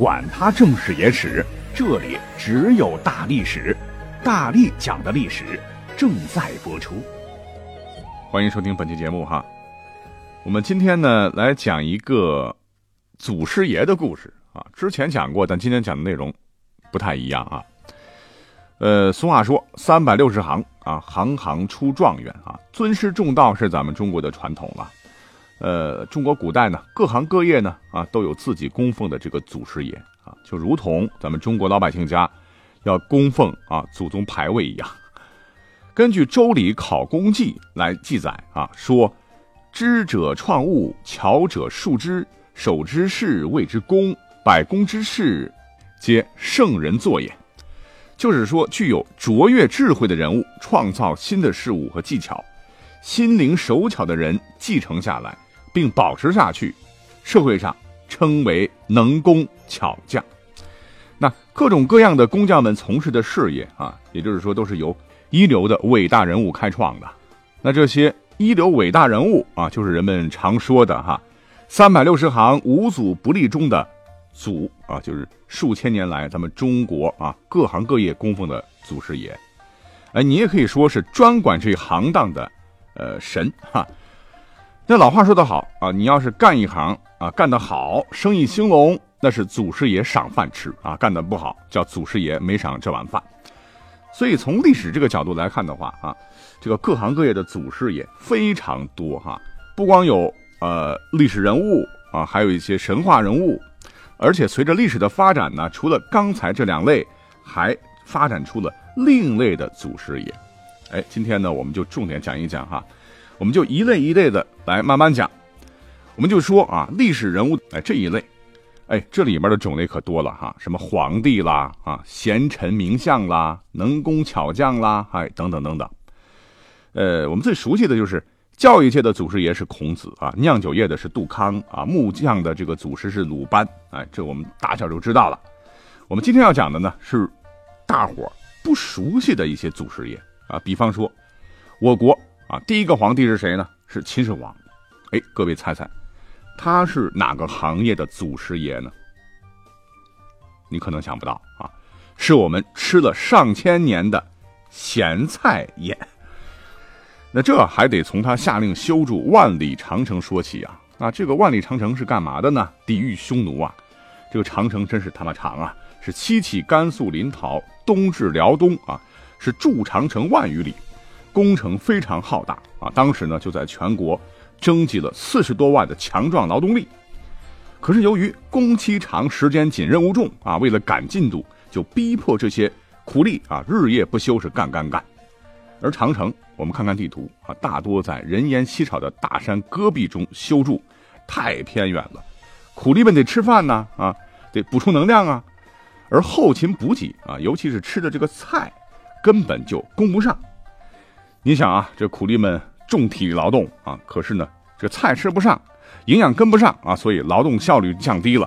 管他正史野史。这里只有大历史，大力讲的历史正在播出。欢迎收听本期节目哈。我们今天呢来讲一个祖师爷的故事啊。之前讲过，但今天讲的内容不太一样啊。呃，俗话说三百六十行啊，行行出状元啊。尊师重道是咱们中国的传统了。呃，中国古代呢，各行各业呢啊都有自己供奉的这个祖师爷。啊，就如同咱们中国老百姓家要供奉啊祖宗牌位一样。根据《周礼考工记》来记载啊，说：“知者创物，巧者述之，守之事谓之功，百工之事，皆圣人作也。”就是说，具有卓越智慧的人物创造新的事物和技巧，心灵手巧的人继承下来并保持下去，社会上。称为能工巧匠，那各种各样的工匠们从事的事业啊，也就是说都是由一流的伟大人物开创的。那这些一流伟大人物啊，就是人们常说的哈“三百六十行，无祖不立”中的祖啊，就是数千年来咱们中国啊各行各业供奉的祖师爷。哎，你也可以说是专管这行当的呃神哈。那老话说得好啊，你要是干一行。啊，干得好，生意兴隆，那是祖师爷赏饭吃啊；干得不好，叫祖师爷没赏这碗饭。所以从历史这个角度来看的话啊，这个各行各业的祖师爷非常多哈，不光有呃历史人物啊，还有一些神话人物，而且随着历史的发展呢，除了刚才这两类，还发展出了另类的祖师爷。哎，今天呢，我们就重点讲一讲哈，我们就一类一类的来慢慢讲。我们就说啊，历史人物哎这一类，哎这里面的种类可多了哈，什么皇帝啦啊，贤臣名相啦，能工巧匠啦，哎等等等等。呃，我们最熟悉的就是教育界的祖师爷是孔子啊，酿酒业的是杜康啊，木匠的这个祖师是鲁班，哎，这我们大小就知道了。我们今天要讲的呢是大伙不熟悉的一些祖师爷啊，比方说我国啊第一个皇帝是谁呢？是秦始皇。哎，各位猜猜。他是哪个行业的祖师爷呢？你可能想不到啊，是我们吃了上千年的咸菜爷。那这还得从他下令修筑万里长城说起啊。那这个万里长城是干嘛的呢？抵御匈奴啊。这个长城真是他妈长啊，是西起甘肃临洮，东至辽东啊，是筑长城万余里，工程非常浩大啊。当时呢，就在全国。征集了四十多万的强壮劳动力，可是由于工期长、时间紧、任务重啊，为了赶进度，就逼迫这些苦力啊日夜不休，是干干干。而长城，我们看看地图啊，大多在人烟稀少的大山戈壁中修筑，太偏远了，苦力们得吃饭呢啊，得补充能量啊，而后勤补给啊，尤其是吃的这个菜，根本就供不上。你想啊，这苦力们。重体力劳动啊，可是呢，这菜吃不上，营养跟不上啊，所以劳动效率降低了，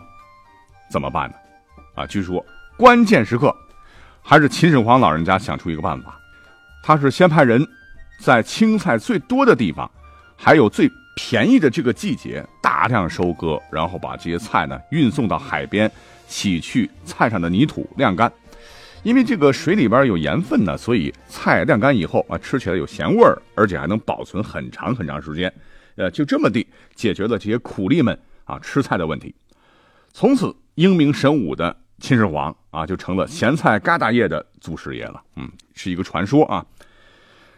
怎么办呢？啊，据说关键时刻，还是秦始皇老人家想出一个办法，他是先派人，在青菜最多的地方，还有最便宜的这个季节，大量收割，然后把这些菜呢运送到海边，洗去菜上的泥土，晾干。因为这个水里边有盐分呢，所以菜晾干以后啊，吃起来有咸味儿，而且还能保存很长很长时间。呃，就这么地解决了这些苦力们啊吃菜的问题。从此，英明神武的秦始皇啊，就成了咸菜疙瘩业的祖师爷了。嗯，是一个传说啊。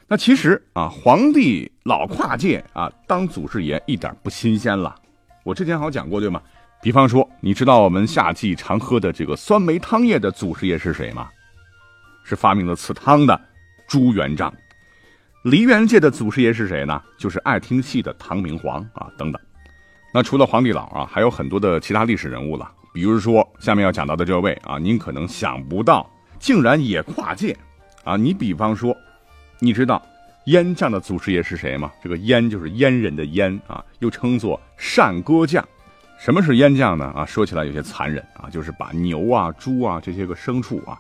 那其实啊，皇帝老跨界啊，当祖师爷一点不新鲜了。我之前好像讲过，对吗？比方说，你知道我们夏季常喝的这个酸梅汤液的祖师爷是谁吗？是发明了此汤的朱元璋。梨园界的祖师爷是谁呢？就是爱听戏的唐明皇啊，等等。那除了皇帝老啊，还有很多的其他历史人物了。比如说下面要讲到的这位啊，您可能想不到，竟然也跨界啊！你比方说，你知道燕将的祖师爷是谁吗？这个燕就是阉人的阉啊，又称作善歌将。什么是燕将呢？啊，说起来有些残忍啊，就是把牛啊、猪啊这些个牲畜啊，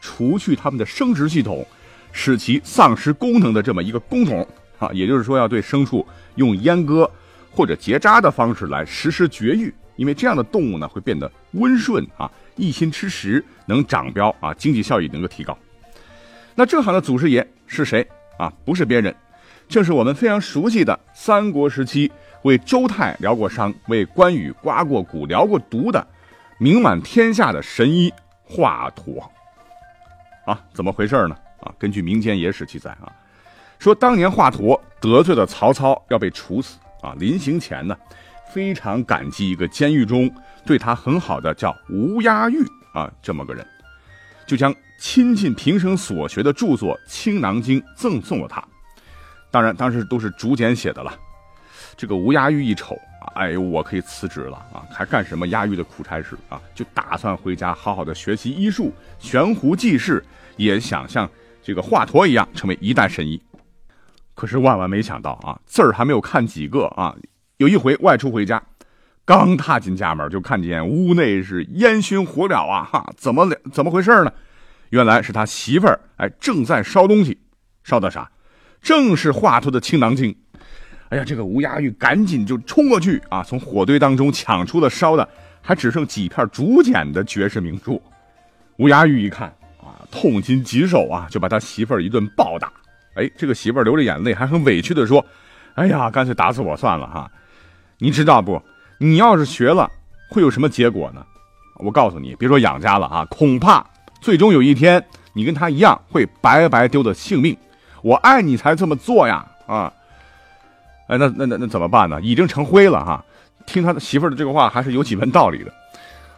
除去他们的生殖系统，使其丧失功能的这么一个工种啊。也就是说，要对牲畜用阉割或者结扎的方式来实施绝育，因为这样的动物呢会变得温顺啊，一心吃食，能长膘啊，经济效益能够提高。那这行的祖师爷是谁啊？不是别人，正是我们非常熟悉的三国时期。为周泰疗过伤，为关羽刮过骨、疗过毒的，名满天下的神医华佗。啊，怎么回事呢？啊，根据民间野史记载啊，说当年华佗得罪了曹操，要被处死啊。临行前呢，非常感激一个监狱中对他很好的叫吴押玉啊这么个人，就将倾尽平生所学的著作《青囊经》赠送了他。当然，当时都是竹简写的了。这个吴押玉一瞅，哎呦，我可以辞职了啊！还干什么押狱的苦差事啊？就打算回家好好的学习医术，悬壶济世，也想像这个华佗一样成为一代神医。可是万万没想到啊，字儿还没有看几个啊，有一回外出回家，刚踏进家门，就看见屋内是烟熏火燎啊！哈，怎么了怎么回事呢？原来是他媳妇儿哎正在烧东西，烧的啥？正是华佗的《青囊经》。哎呀，这个吴押玉赶紧就冲过去啊，从火堆当中抢出了烧的还只剩几片竹简的绝世名著。吴押玉一看啊，痛心疾首啊，就把他媳妇儿一顿暴打。哎，这个媳妇儿流着眼泪，还很委屈的说：“哎呀，干脆打死我算了哈！你知道不？你要是学了，会有什么结果呢？我告诉你，别说养家了啊，恐怕最终有一天你跟他一样会白白丢了性命。我爱你才这么做呀啊！”哎，那那那那怎么办呢？已经成灰了哈。听他的媳妇儿的这个话，还是有几分道理的。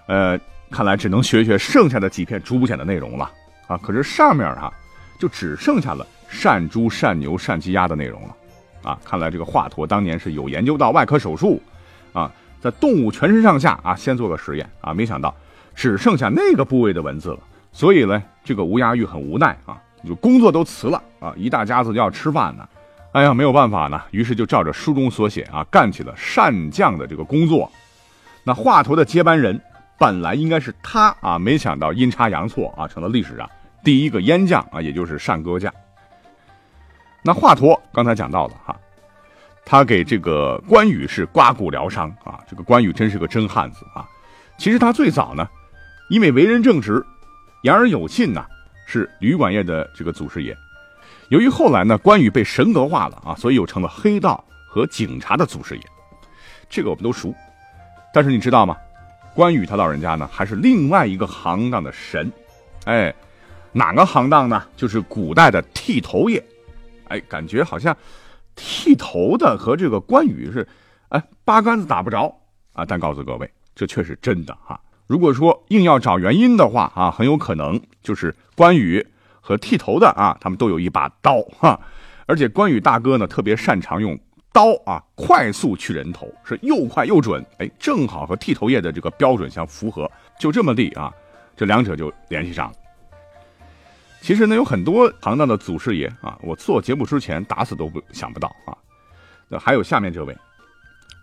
呃，看来只能学学剩下的几片竹简的内容了啊。可是上面哈，就只剩下了善猪、善牛、善鸡鸭的内容了啊。看来这个华佗当年是有研究到外科手术啊，在动物全身上下啊，先做个实验啊，没想到只剩下那个部位的文字了。所以呢，这个吴押玉很无奈啊，就工作都辞了啊，一大家子就要吃饭呢。哎呀，没有办法呢，于是就照着书中所写啊，干起了善将的这个工作。那华佗的接班人本来应该是他啊，没想到阴差阳错啊，成了历史上第一个阉将啊，也就是善歌将。那华佗刚才讲到了哈，他给这个关羽是刮骨疗伤啊，这个关羽真是个真汉子啊。其实他最早呢，因为为人正直，言而有信呐，是旅馆业的这个祖师爷。由于后来呢，关羽被神格化了啊，所以又成了黑道和警察的祖师爷。这个我们都熟。但是你知道吗？关羽他老人家呢，还是另外一个行当的神。哎，哪个行当呢？就是古代的剃头业。哎，感觉好像剃头的和这个关羽是哎八竿子打不着啊。但告诉各位，这却是真的哈。如果说硬要找原因的话啊，很有可能就是关羽。和剃头的啊，他们都有一把刀哈，而且关羽大哥呢特别擅长用刀啊，快速去人头，是又快又准，哎，正好和剃头业的这个标准相符合，就这么地啊，这两者就联系上了。其实呢，有很多行当的祖师爷啊，我做节目之前打死都不想不到啊。那还有下面这位，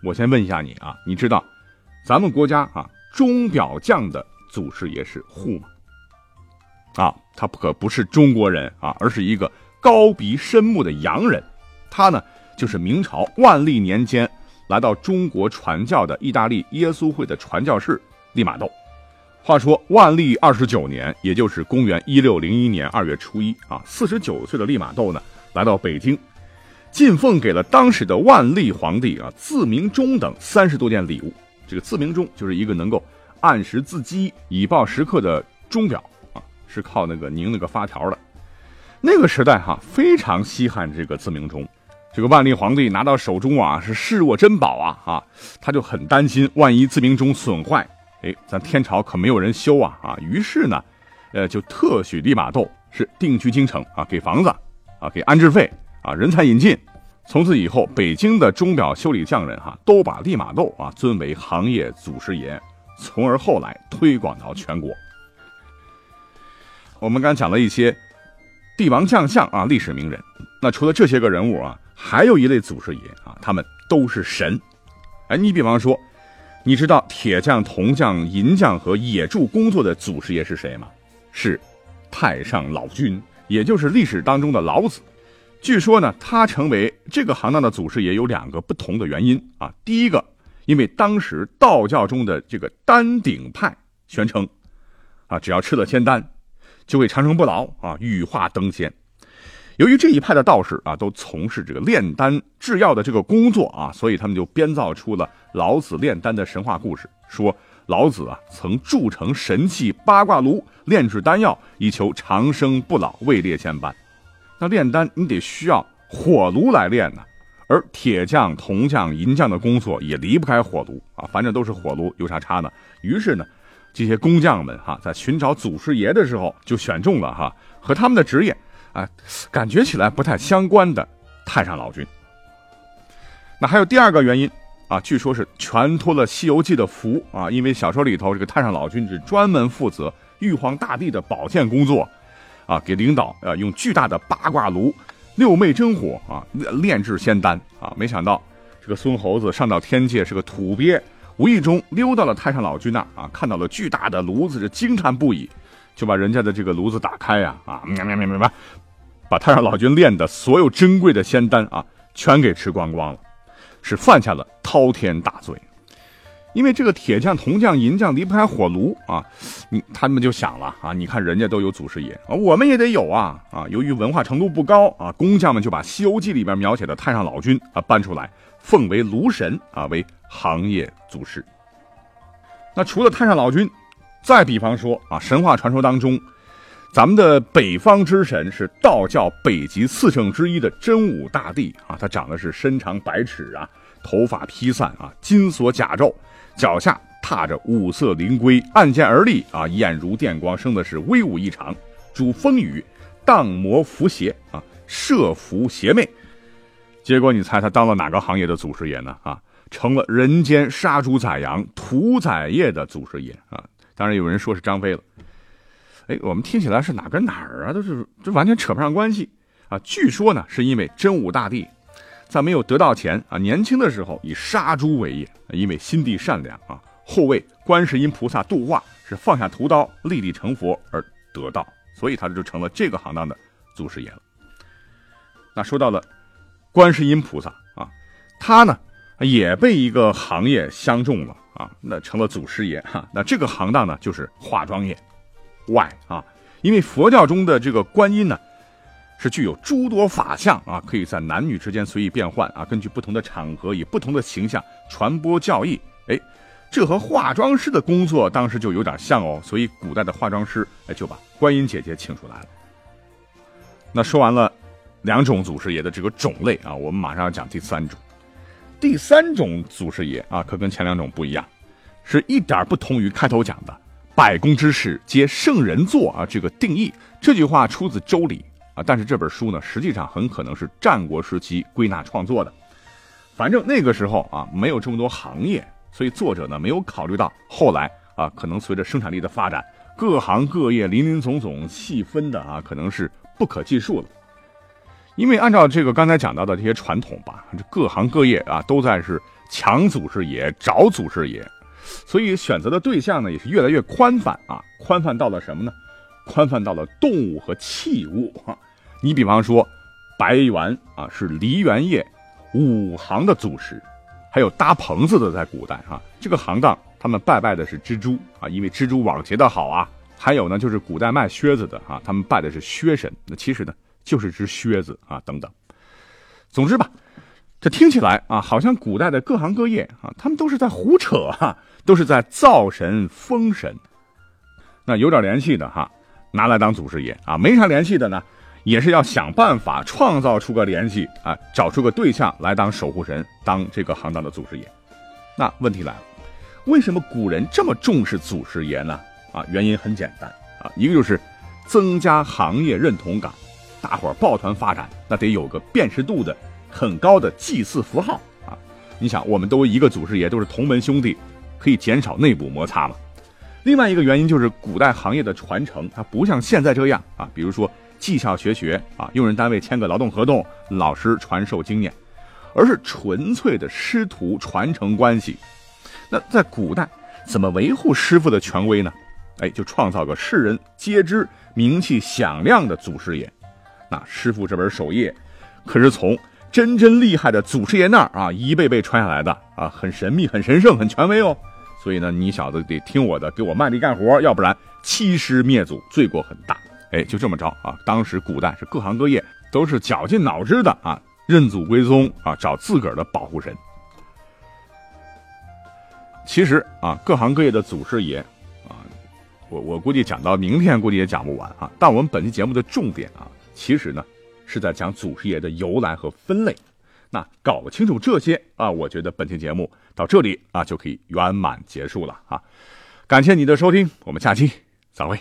我先问一下你啊，你知道咱们国家啊钟表匠的祖师爷是户吗？啊，他可不是中国人啊，而是一个高鼻深目的洋人。他呢，就是明朝万历年间来到中国传教的意大利耶稣会的传教士利玛窦。话说万历二十九年，也就是公元一六零一年二月初一啊，四十九岁的利玛窦呢，来到北京，进奉给了当时的万历皇帝啊自鸣钟等三十多件礼物。这个自鸣钟就是一个能够按时自击、以报时刻的钟表。是靠那个拧那个发条的，那个时代哈非常稀罕这个自鸣钟，这个万历皇帝拿到手中啊是视若珍宝啊啊，他就很担心万一自鸣钟损坏，哎，咱天朝可没有人修啊啊，于是呢，呃就特许利玛窦是定居京城啊，给房子啊，给安置费啊，人才引进，从此以后北京的钟表修理匠人哈都把利玛窦啊尊为行业祖师爷，从而后来推广到全国。我们刚讲了一些帝王将相啊，历史名人。那除了这些个人物啊，还有一类祖师爷啊，他们都是神。哎，你比方说，你知道铁匠、铜匠、银匠和冶铸工作的祖师爷是谁吗？是太上老君，也就是历史当中的老子。据说呢，他成为这个行当的祖师爷有两个不同的原因啊。第一个，因为当时道教中的这个丹鼎派宣称，啊，只要吃了仙丹，就会长生不老啊，羽化登仙。由于这一派的道士啊，都从事这个炼丹制药的这个工作啊，所以他们就编造出了老子炼丹的神话故事，说老子啊曾铸成神器八卦炉，炼制丹药，以求长生不老，位列仙班。那炼丹你得需要火炉来炼呢，而铁匠、铜匠、银匠的工作也离不开火炉啊，反正都是火炉，有啥差呢？于是呢，这些工匠们哈，在寻找祖师爷的时候，就选中了哈和他们的职业。啊，感觉起来不太相关的太上老君。那还有第二个原因啊，据说是全托了《西游记》的福啊，因为小说里头这个太上老君是专门负责玉皇大帝的保健工作，啊，给领导啊用巨大的八卦炉、六昧真火啊炼制仙丹啊。没想到这个孙猴子上到天界是个土鳖，无意中溜到了太上老君那啊，看到了巨大的炉子，是惊叹不已，就把人家的这个炉子打开呀啊喵喵喵喵喵。把太上老君炼的所有珍贵的仙丹啊，全给吃光光了，是犯下了滔天大罪。因为这个铁匠、铜匠、银匠离不开火炉啊，你他们就想了啊，你看人家都有祖师爷啊，我们也得有啊啊！由于文化程度不高啊，工匠们就把《西游记》里边描写的太上老君啊搬出来，奉为炉神啊，为行业祖师。那除了太上老君，再比方说啊，神话传说当中。咱们的北方之神是道教北极四圣之一的真武大帝啊，他长得是身长百尺啊，头发披散啊，金锁甲胄，脚下踏着五色灵龟，按剑而立啊，眼如电光，生的是威武异常，主风雨，荡魔伏邪啊，摄伏邪魅。结果你猜他当了哪个行业的祖师爷呢？啊，成了人间杀猪宰羊、屠宰业的祖师爷啊！当然有人说是张飞了。哎，我们听起来是哪跟哪儿啊？都是这完全扯不上关系啊！据说呢，是因为真武大帝在没有得道前啊，年轻的时候以杀猪为业，因为心地善良啊，后为观世音菩萨度化，是放下屠刀立地成佛而得道，所以他就成了这个行当的祖师爷了。那说到了观世音菩萨啊，他呢也被一个行业相中了啊，那成了祖师爷哈。那这个行当呢，就是化妆业。外啊，因为佛教中的这个观音呢，是具有诸多法相啊，可以在男女之间随意变换啊，根据不同的场合以不同的形象传播教义。哎，这和化妆师的工作当时就有点像哦，所以古代的化妆师哎就把观音姐姐请出来了。那说完了两种祖师爷的这个种类啊，我们马上要讲第三种。第三种祖师爷啊，可跟前两种不一样，是一点不同于开头讲的。百工之事皆圣人做啊！这个定义，这句话出自《周礼》啊，但是这本书呢，实际上很可能是战国时期归纳创作的。反正那个时候啊，没有这么多行业，所以作者呢没有考虑到后来啊，可能随着生产力的发展，各行各业林林总总，细分的啊，可能是不可计数了。因为按照这个刚才讲到的这些传统吧，这各行各业啊，都在是抢祖师爷，找祖师爷。所以选择的对象呢，也是越来越宽泛啊，宽泛到了什么呢？宽泛到了动物和器物。你比方说，白猿啊是梨园业五行的祖师，还有搭棚子的，在古代啊，这个行当他们拜拜的是蜘蛛啊，因为蜘蛛网结的好啊。还有呢，就是古代卖靴子的啊，他们拜的是靴神，那其实呢就是只靴子啊等等。总之吧。这听起来啊，好像古代的各行各业啊，他们都是在胡扯哈，都是在造神封神。那有点联系的哈，拿来当祖师爷啊；没啥联系的呢，也是要想办法创造出个联系啊，找出个对象来当守护神，当这个行当的祖师爷。那问题来了，为什么古人这么重视祖师爷呢？啊，原因很简单啊，一个就是增加行业认同感，大伙儿抱团发展，那得有个辨识度的。很高的祭祀符号啊！你想，我们都一个祖师爷，都是同门兄弟，可以减少内部摩擦嘛。另外一个原因就是古代行业的传承，它不像现在这样啊，比如说技校学学啊，用人单位签个劳动合同，老师传授经验，而是纯粹的师徒传承关系。那在古代怎么维护师傅的权威呢？哎，就创造个世人皆知、名气响亮的祖师爷。那师傅这本手艺，可是从真真厉害的祖师爷那儿啊一辈辈传下来的啊，很神秘、很神圣、很权威哦。所以呢，你小子得听我的，给我卖力干活，要不然欺师灭祖，罪过很大。哎，就这么着啊！当时古代是各行各业都是绞尽脑汁的啊，认祖归宗啊，找自个儿的保护神。其实啊，各行各业的祖师爷啊，我我估计讲到明天估计也讲不完啊。但我们本期节目的重点啊，其实呢是在讲祖师爷的由来和分类。那搞清楚这些啊，我觉得本期节目到这里啊就可以圆满结束了啊！感谢你的收听，我们下期再会。